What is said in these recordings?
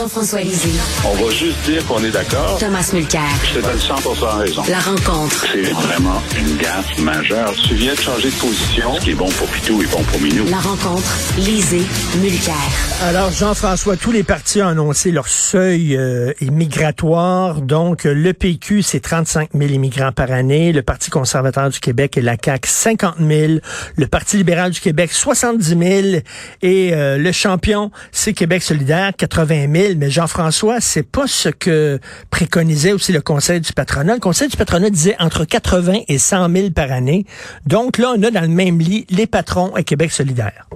Jean-François Lisée. On va juste dire qu'on est d'accord. Thomas Mulcair. Je te donne 100 raison. La rencontre. C'est vraiment une gaffe majeure. Tu viens de changer de position. Ce qui est bon pour Pitou est bon pour Minou. La rencontre. Lisée. Mulcair. Alors, Jean-François, tous les partis ont annoncé leur seuil euh, migratoire. Donc, le PQ, c'est 35 000 immigrants par année. Le Parti conservateur du Québec et la CAQ, 50 000. Le Parti libéral du Québec, 70 000. Et euh, le champion, c'est Québec solidaire, 80 000. Mais Jean-François, c'est pas ce que préconisait aussi le Conseil du patronat. Le Conseil du patronat disait entre 80 et 100 000 par année. Donc là, on a dans le même lit les patrons et Québec solidaire.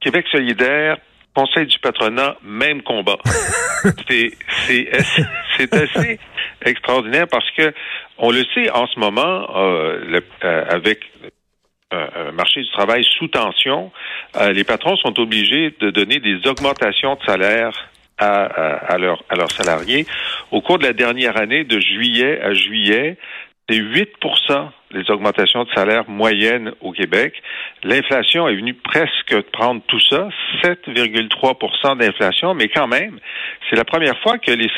Québec solidaire, Conseil du patronat, même combat. c'est c'est assez extraordinaire parce que on le sait en ce moment euh, le, euh, avec un marché du travail sous tension, euh, les patrons sont obligés de donner des augmentations de salaire à, à, leurs, à leurs salariés. Au cours de la dernière année, de juillet à juillet, c'est 8% les augmentations de salaire moyennes au Québec. L'inflation est venue presque prendre tout ça, 7,3 d'inflation, mais quand même, c'est la première fois que les,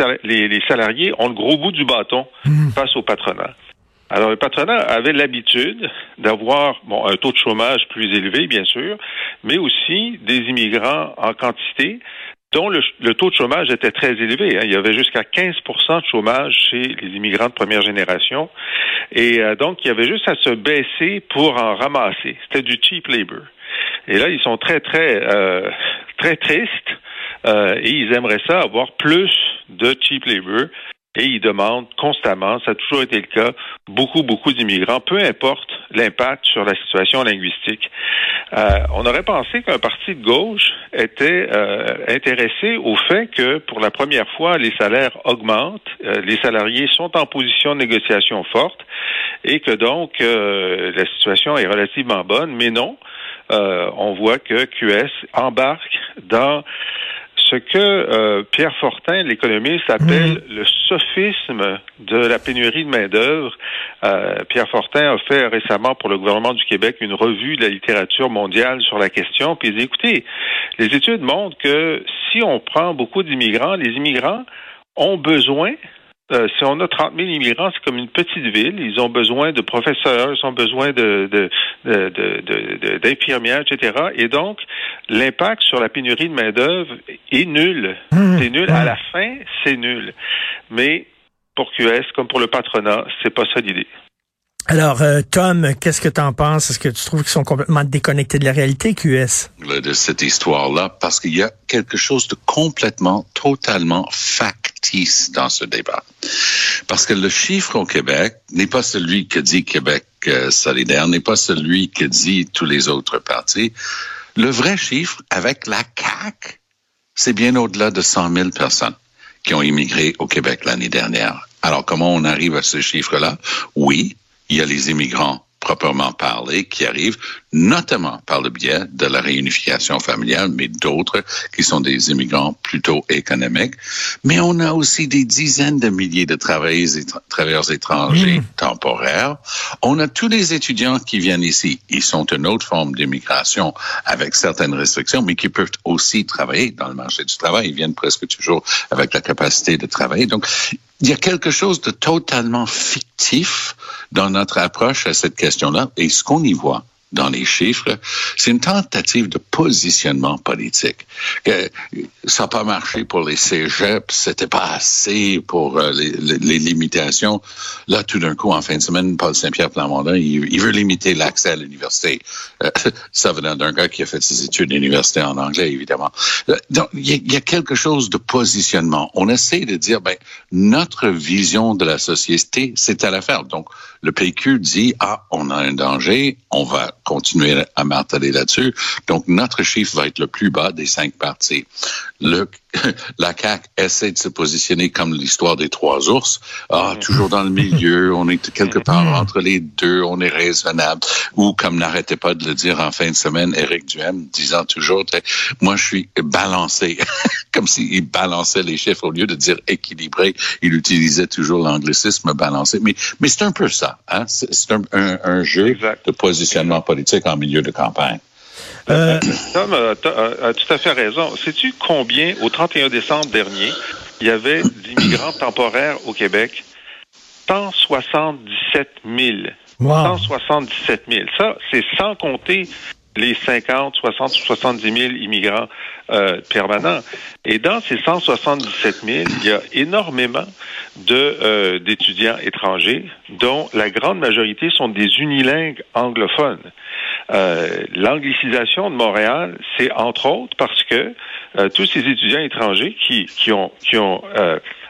les, salariés ont le gros bout du bâton mmh. face au patronat. Alors, le patronat avait l'habitude d'avoir bon, un taux de chômage plus élevé, bien sûr, mais aussi des immigrants en quantité dont le, taux de chômage était très élevé. Hein. Il y avait jusqu'à 15% de chômage chez les immigrants de première génération. Et euh, donc, il y avait juste à se baisser pour en ramasser. C'était du cheap labor. Et là, ils sont très, très, euh, très tristes. Euh, et ils aimeraient ça avoir plus de cheap labor et ils demandent constamment, ça a toujours été le cas, beaucoup, beaucoup d'immigrants, peu importe l'impact sur la situation linguistique. Euh, on aurait pensé qu'un parti de gauche était euh, intéressé au fait que pour la première fois, les salaires augmentent, euh, les salariés sont en position de négociation forte et que donc la situation est relativement bonne, mais non. on voit que QS embarque dans ce que euh, Pierre Fortin, l'économiste, appelle mm. le sophisme de la pénurie de main-d'œuvre. Euh, Pierre Fortin a fait récemment pour le gouvernement du Québec une revue de la littérature mondiale sur la question. Puis il dit, écoutez, les études montrent que si on prend beaucoup d'immigrants, les immigrants ont besoin euh, si on a 30 000 immigrants, c'est comme une petite ville. Ils ont besoin de professeurs, ils ont besoin de, d'infirmières, etc. Et donc, l'impact sur la pénurie de main-d'œuvre est nul. Mmh. c'est nul. À la fin, c'est nul. Mais pour QS, comme pour le patronat, c'est pas ça l'idée. Alors, euh, Tom, qu'est-ce que tu en penses? Est-ce que tu trouves qu'ils sont complètement déconnectés de la réalité, QS? De cette histoire-là, parce qu'il y a quelque chose de complètement, totalement factice dans ce débat. Parce que le chiffre au Québec n'est pas celui que dit Québec euh, solidaire, n'est pas celui que dit tous les autres partis. Le vrai chiffre avec la CAQ, c'est bien au-delà de 100 000 personnes qui ont immigré au Québec l'année dernière. Alors, comment on arrive à ce chiffre-là? Oui, il y a les immigrants proprement parlé qui arrivent notamment par le biais de la réunification familiale, mais d'autres qui sont des immigrants plutôt économiques. Mais on a aussi des dizaines de milliers de travailleurs, étrangers mmh. temporaires. On a tous les étudiants qui viennent ici. Ils sont une autre forme d'immigration avec certaines restrictions, mais qui peuvent aussi travailler dans le marché du travail. Ils viennent presque toujours avec la capacité de travailler. Donc, il y a quelque chose de totalement fictif dans notre approche à cette question-là. Et ce qu'on y voit, dans les chiffres, c'est une tentative de positionnement politique. ça n'a pas marché pour les cégeps, c'était pas assez pour euh, les, limitations. Là, tout d'un coup, en fin de semaine, Paul Saint-Pierre Plamondon, il, veut limiter l'accès à l'université. Euh, ça venant d'un gars qui a fait ses études d'université en anglais, évidemment. Euh, donc, il y, y, a quelque chose de positionnement. On essaie de dire, ben, notre vision de la société, c'est à la faire. Donc, le PQ dit, ah, on a un danger, on va continuer à marteler là-dessus. Donc, notre chiffre va être le plus bas des cinq parties. Le, la CAQ essaie de se positionner comme l'histoire des trois ours. Ah, toujours dans le milieu, on est quelque part entre les deux, on est raisonnable. Ou, comme n'arrêtait pas de le dire en fin de semaine, Éric Duhem, disant toujours, moi, je suis balancé. comme s'il balançait les chiffres au lieu de dire équilibré. Il utilisait toujours l'anglicisme balancé. Mais, mais c'est un peu ça. Hein? C'est un, un, jeu de positionnement politique en milieu de campagne. Euh, Tom a, a- a tout à fait raison. Sais-tu combien, au 31 décembre dernier, il y avait d'immigrants temporaires au Québec? 177 000. wow. 177 000. Ça, c'est sans compter les 50, 60 ou 70 000 immigrants euh, permanents. Et dans ces 177 000, il y a énormément euh, d'étudiants étrangers, dont la grande majorité sont des unilingues anglophones. Euh, L'anglicisation de Montréal, c'est entre autres parce que euh, tous ces étudiants étrangers qui, qui ont qui ont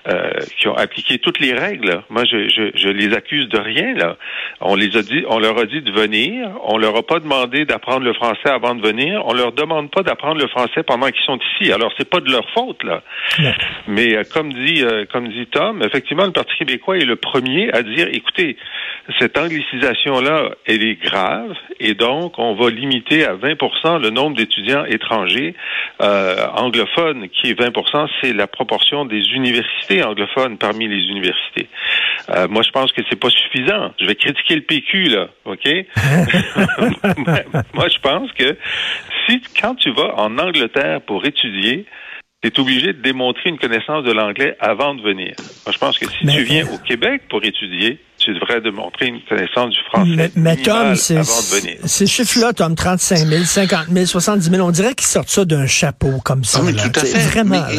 euh, qui ont appliqué toutes les règles. Moi, je, je, je les accuse de rien. Là, on les a dit, on leur a dit de venir. On leur a pas demandé d'apprendre le français avant de venir. On leur demande pas d'apprendre le français pendant qu'ils sont ici. Alors, c'est pas de leur faute là. Mais euh, comme dit euh, comme dit Tom, effectivement, le Parti québécois est le premier à dire, écoutez, cette anglicisation là, elle est grave, et donc on va limiter à 20% le nombre d'étudiants étrangers euh, anglophones, qui est 20% c'est la proportion des universités anglophones parmi les universités. Euh, moi, je pense que c'est pas suffisant. Je vais critiquer le PQ là, ok? Moi, je pense que si quand tu vas en Angleterre pour étudier, tu es obligé de démontrer une connaissance de l'anglais avant de venir. Moi, je pense que si Mais- tu viens au Québec pour étudier, tu devrais démontrer une connaissance du français Mais, mais Tom, c'est- avant de venir. ces chiffres-là, Tom, 35 000, 50 000, 70 000, on dirait qu'ils sortent ça d'un chapeau comme ça. Ah, mais là. tout à fait. Vraiment, mais,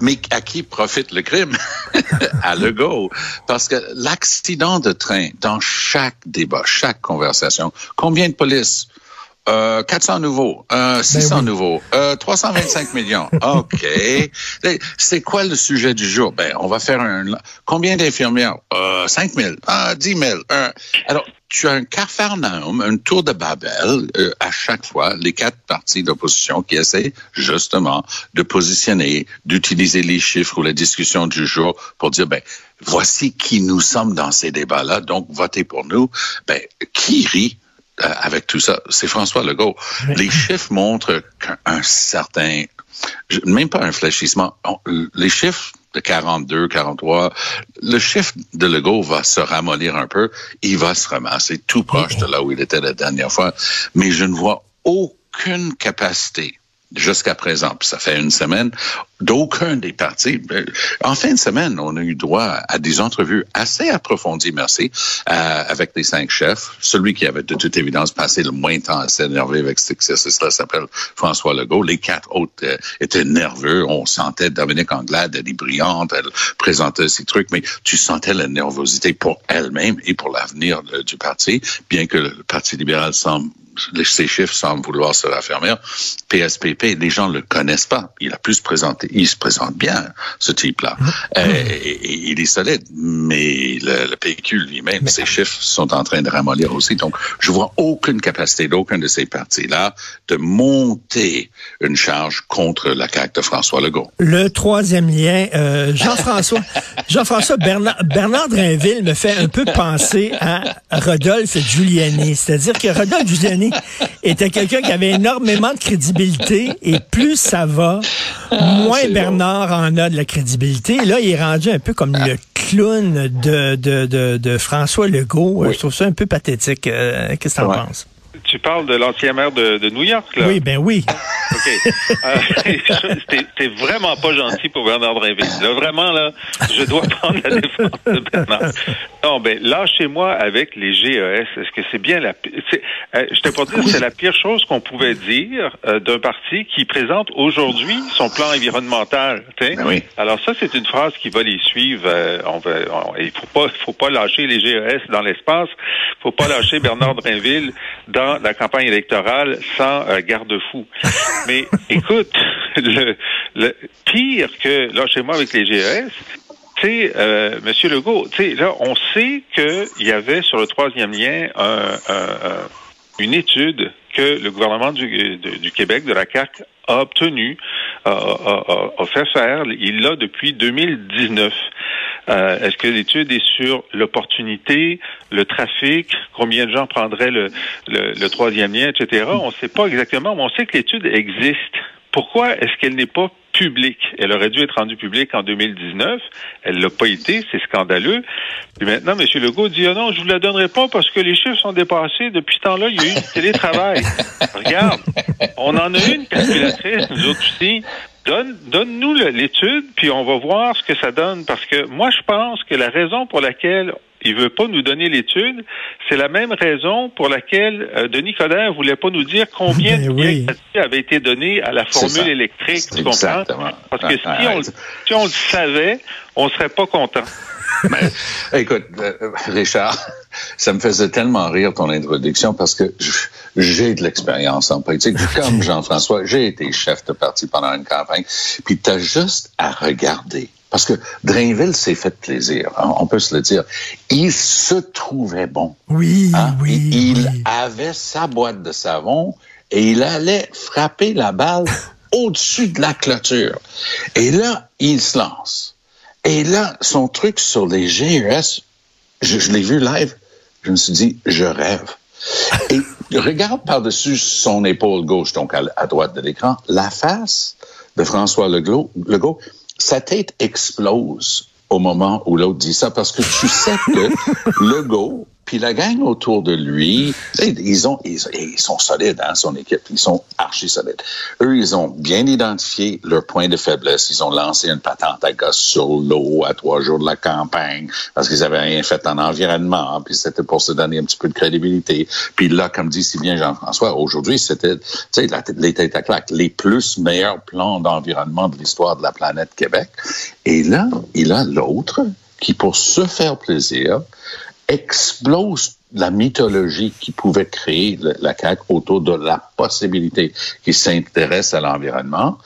mais à qui profite le crime? à Legault. Parce que l'accident de train, dans chaque débat, chaque conversation, combien de police? Euh, 400 nouveaux, euh, 600 Ben oui. nouveaux, euh, 325 millions. OK. C'est quoi le sujet du jour? Ben, on va faire un... Combien d'infirmières? Euh, 5 000. Ah, 10 000. Un. Alors, tu as un Capharnaüm, un tour de Babel, euh, à chaque fois, les quatre partis d'opposition qui essaient justement de positionner, d'utiliser les chiffres ou la discussion du jour pour dire, ben, voici qui nous sommes dans ces débats-là, donc votez pour nous. Ben, qui rit? Euh, avec tout ça, c'est François Legault. Les chiffres montrent qu'un certain, même pas un fléchissement, les chiffres de 42, 43, le chiffre de Legault va se ramollir un peu, il va se ramasser tout proche de là où il était la dernière fois, mais je ne vois aucune capacité jusqu'à présent, puis ça fait une semaine, d'aucun des partis. Euh, En fin de semaine, on a eu droit à des entrevues assez approfondies, merci, euh, avec les cinq chefs. Celui qui avait de toute évidence passé le moins de temps à s'énerver avec cet exercice-là s'appelle François Legault. Les quatre autres euh, étaient nerveux. On sentait Dominique Anglade, elle est brillante, elle présentait ses trucs, mais tu sentais la nervosité pour elle-même et pour l'avenir du parti, bien que le Parti libéral semble ces chiffres semblent vouloir se raffermir. PSPP, les gens le connaissent pas. Il a plus présenté, il se présente bien, ce type-là. Euh, et- et- il est solide, mais le, le PQ lui-même, ses chiffres sont en train de ramollir aussi. Donc, je vois aucune capacité d'aucun de ces partis-là de monter une charge contre la CAQ de François Legault. Le troisième lien, euh, Jean-François, Jean-François Bernard, Bernard Drinville me fait un peu penser à Rodolphe Giuliani. C'est-à-dire que Rodolphe Giuliani était quelqu'un qui avait énormément de crédibilité et plus ça va, moins c'est Bernard en a de la crédibilité. Et là, il est rendu un peu comme le clown de, de, de, de François Legault. Je trouve ça un peu pathétique. Euh, Qu'est-ce que t'en Ouais. penses? Tu parles de l'ancien maire de, de New York, là? Oui, ben oui. OK. Euh, t'es- vraiment pas gentil pour Bernard Drinville. Là, vraiment, là, je dois prendre la défense de Bernard. Non, ben, lâchez-moi avec les GES. Est-ce que c'est bien la... Euh, je t'ai pas dire, c'est la pire chose qu'on pouvait dire euh, d'un parti qui présente aujourd'hui son plan environnemental. Ben oui. Alors ça, c'est une phrase qui va les suivre. euh, on va, on- il faut pas, faut pas lâcher les GES dans l'espace. faut pas lâcher Bernard Drinville dans la campagne électorale sans euh, garde-fou. Mais écoute, le, le pire que lâchez-moi avec les GES, c'est euh, Monsieur Legault. Tu sais, là, on sait qu'il y avait sur le troisième lien un- un- un- une étude que le gouvernement du, de- du Québec, de la CAC, a obtenue, a, a- a- a fait faire. Il l'a depuis 2019. Euh, Est-ce que l'étude est sur l'opportunité, le trafic, combien de gens prendraient le, le, le troisième lien, etc. On ne sait pas exactement, mais on sait que l'étude existe. Pourquoi est-ce qu'elle n'est pas publique? Elle aurait dû être rendue publique en 2019. Elle l'a pas été. C'est scandaleux. Puis maintenant, M. Legault dit, oh non, je vous la donnerai pas parce que les chiffres sont dépassés. Depuis ce temps-là, il y a eu du télétravail. Regarde, on en a une calculatrice, nous autres aussi. Donne, donne-nous l'étude, puis on va voir ce que ça donne. Parce que moi, je pense que la raison pour laquelle il veut pas nous donner l'étude, c'est la même raison pour laquelle euh, Denis Coderre voulait pas nous dire combien Ben de oui. avait été donné à la formule électrique, tu comprends? Exactement. Parce que Ah, si ah, on, si on le savait, on serait pas content. Mais, écoute, euh, Richard, ça me faisait tellement rire ton introduction parce que j'ai de l'expérience en politique. Comme Jean-François, j'ai été chef de parti pendant une campagne. Puis tu as juste à regarder. Parce que Drainville s'est fait plaisir, hein, on peut se le dire. Il se trouvait bon. Oui, hein? oui. Il oui. avait sa boîte de savon et il allait frapper la balle au-dessus de la clôture. Et là, il se lance. Et là, son truc sur les GES, je, je l'ai vu live, je me suis dit, je rêve. Et regarde par-dessus son épaule gauche, donc à, à droite de l'écran, la face de François Legault, Legault, sa tête explose au moment où l'autre dit ça, parce que tu sais que Legault, puis la gang autour de lui, ils, ont, ils, sont solides, hein, son équipe. Ils sont archi solides. Eux, ils ont bien identifié leurs points de faiblesse. Ils ont lancé une patente à gosse sur l'eau à trois jours de la campagne parce qu'ils avaient rien fait en environnement. Puis c'était pour se donner un petit peu de crédibilité. Puis là, comme dit si bien Jean-François, aujourd'hui, c'était, les têtes à claque, les plus meilleurs plans d'environnement de l'histoire de la planète Québec. Et là, il a l'autre qui, pour se faire plaisir, explose la mythologie qui pouvait créer le- la CAQ autour de la possibilité qu'il s'intéresse à l'environnement.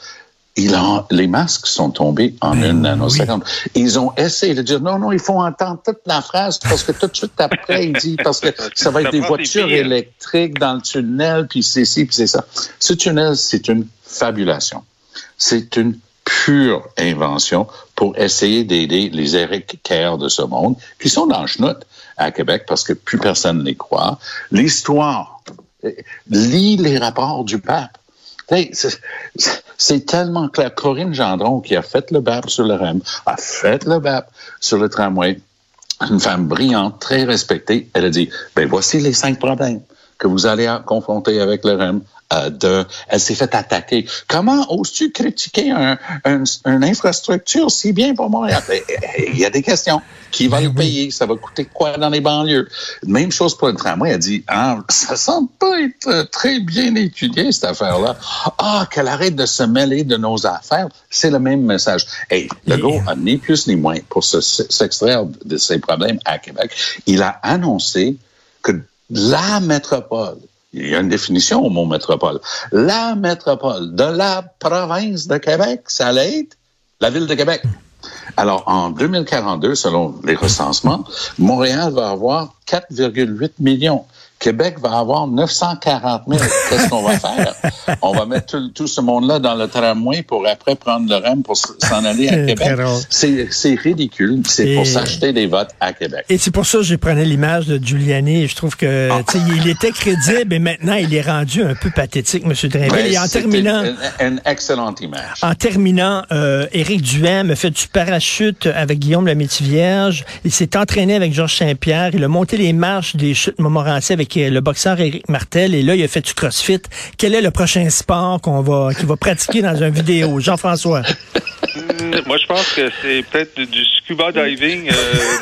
Il en- les masques sont tombés en Ben une nanoseconde. Ils ont essayé de dire non, non, il faut entendre toute la phrase parce que tout de suite après, il dit parce que ça va être Ça des voitures électriques dans le tunnel, puis c'est ci, puis c'est ça. Ce tunnel, c'est une fabulation. C'est une pure invention pour essayer d'aider les Eric Kerr de ce monde, qui sont dans le chenoute à Québec parce que plus personne ne les croit. L'histoire, euh, lis les rapports du pape. C'est- tellement clair. Corinne Gendron, qui a fait le BAP sur le REM, a fait le BAP sur le tramway, une femme brillante, très respectée, elle a dit, ben voici les cinq problèmes que vous allez confronter avec le REM. Euh, de, elle s'est fait attaquer. Comment oses-tu critiquer un, un- une infrastructure si bien pour moi? Ben, Il y a des questions. Qui va le payer? Ça va coûter quoi dans les banlieues? Même chose pour le tramway. Elle dit, ah, ça semble pas être euh, très bien étudié, cette affaire-là. Ah, qu'elle arrête de se mêler de nos affaires. C'est le même message. Hey, Legault a ni plus ni moins pour se- s'extraire de ses problèmes à Québec. Il a annoncé que la métropole, il y a une définition au mot métropole, la métropole de la province de Québec, ça allait être la ville de Québec. Alors, en 2042, selon les recensements, Montréal va avoir 4,8 millions. Québec va avoir 940 000. Qu'est-ce qu'on va faire? On va mettre tout, tout ce monde-là dans le tramway pour après prendre le REM pour s'en aller à Québec. C'est ridicule. C'est pour Et- s'acheter des votes à Québec. Et c'est pour ça que je prenais l'image de Giuliani. Je trouve que Ah. il était crédible et maintenant il est rendu un peu pathétique, M. Drainville. Ben, et en terminant, Une, une excellente image. en terminant, euh, Éric Duhem a fait du parachute avec Guillaume la Vierge. Il s'est entraîné avec Georges Saint-Pierre. Il a monté les marches des chutes Montmorency avec euh, le boxeur Éric Martel. Et là, il a fait du crossfit. Quel est le prochain sport qu'on va, qu'il va pratiquer dans une vidéo? Jean-François? Mm, Moi, je pense que c'est peut-être du- scuba diving euh,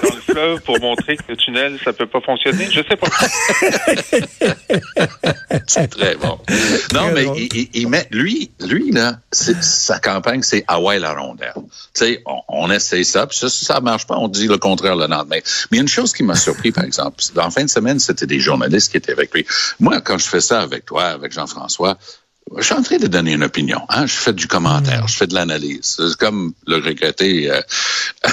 dans le fleuve pour montrer que le tunnel, ça peut pas fonctionner. Je sais pas. C'est très bon. Non, Très mais il, met, lui, lui, là, sa campagne, c'est Hawaii la rondelle. Tu sais, on, on essaie ça, puis ça, si ça marche pas, on dit le contraire le lendemain. Mais il y a une chose qui m'a surpris, par exemple. En fin de semaine, c'était des journalistes qui étaient avec lui. Moi, quand je fais ça avec toi, avec Jean-François, je suis en train de donner une opinion. Hein? Je fais du commentaire, je fais de l'analyse. C'est comme le regretté euh,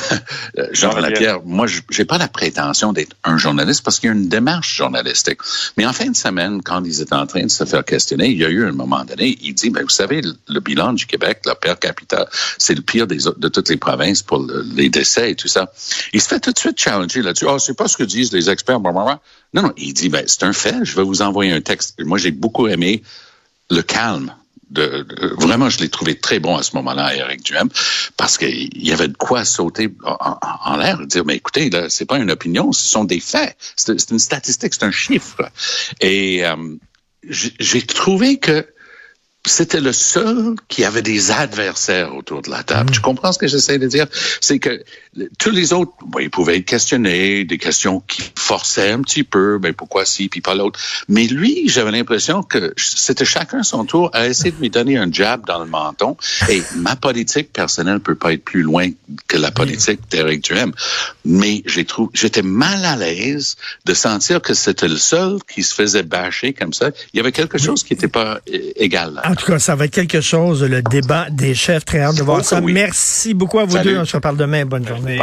Jean Lapierre. Moi, je- j'ai pas la prétention d'être un journaliste parce qu'il y a une démarche journalistique. Mais en fin de semaine, quand ils étaient en train de se faire questionner, il y a eu un moment donné, il dit, ben, vous savez, le, le bilan du Québec, le per capita, c'est le pire des, de toutes les provinces pour le- les décès et tout ça. Il se fait tout de suite challenger là-dessus. Ah, c'est pas ce que disent les experts. blablabla. Non, non, il dit, ben, c'est un fait. Je vais vous envoyer un texte. Moi, j'ai beaucoup aimé le calme de, vraiment, je l'ai trouvé très bon à ce moment-là, Eric Duhem, parce qu'il y avait de quoi sauter en, l'air et dire, mais écoutez, là, c'est pas une opinion, ce sont des faits. C'est une statistique, c'est un chiffre. Et euh, j'ai trouvé que c'était le seul qui avait des adversaires autour de la table. Tu mm. comprends ce que j'essaie de dire? C'est que tous les autres, bon, ils pouvaient être questionnés, des questions qui forçaient un petit peu, ben pourquoi si, puis pas l'autre. Mais lui, j'avais l'impression que c'était chacun son tour à essayer de lui donner un jab dans le menton. Et ma politique personnelle peut pas être plus loin que la politique d'Éric Duhem. Mais j'ai trouvé, j'étais mal à l'aise de sentir que c'était le seul qui se faisait bâcher comme ça. Il y avait quelque chose qui n'était pas égal. Là. En tout cas, ça va être quelque chose, le débat des chefs. Très hâte de voir ça. Merci beaucoup à vous deux. On se reparle demain. Bonne journée.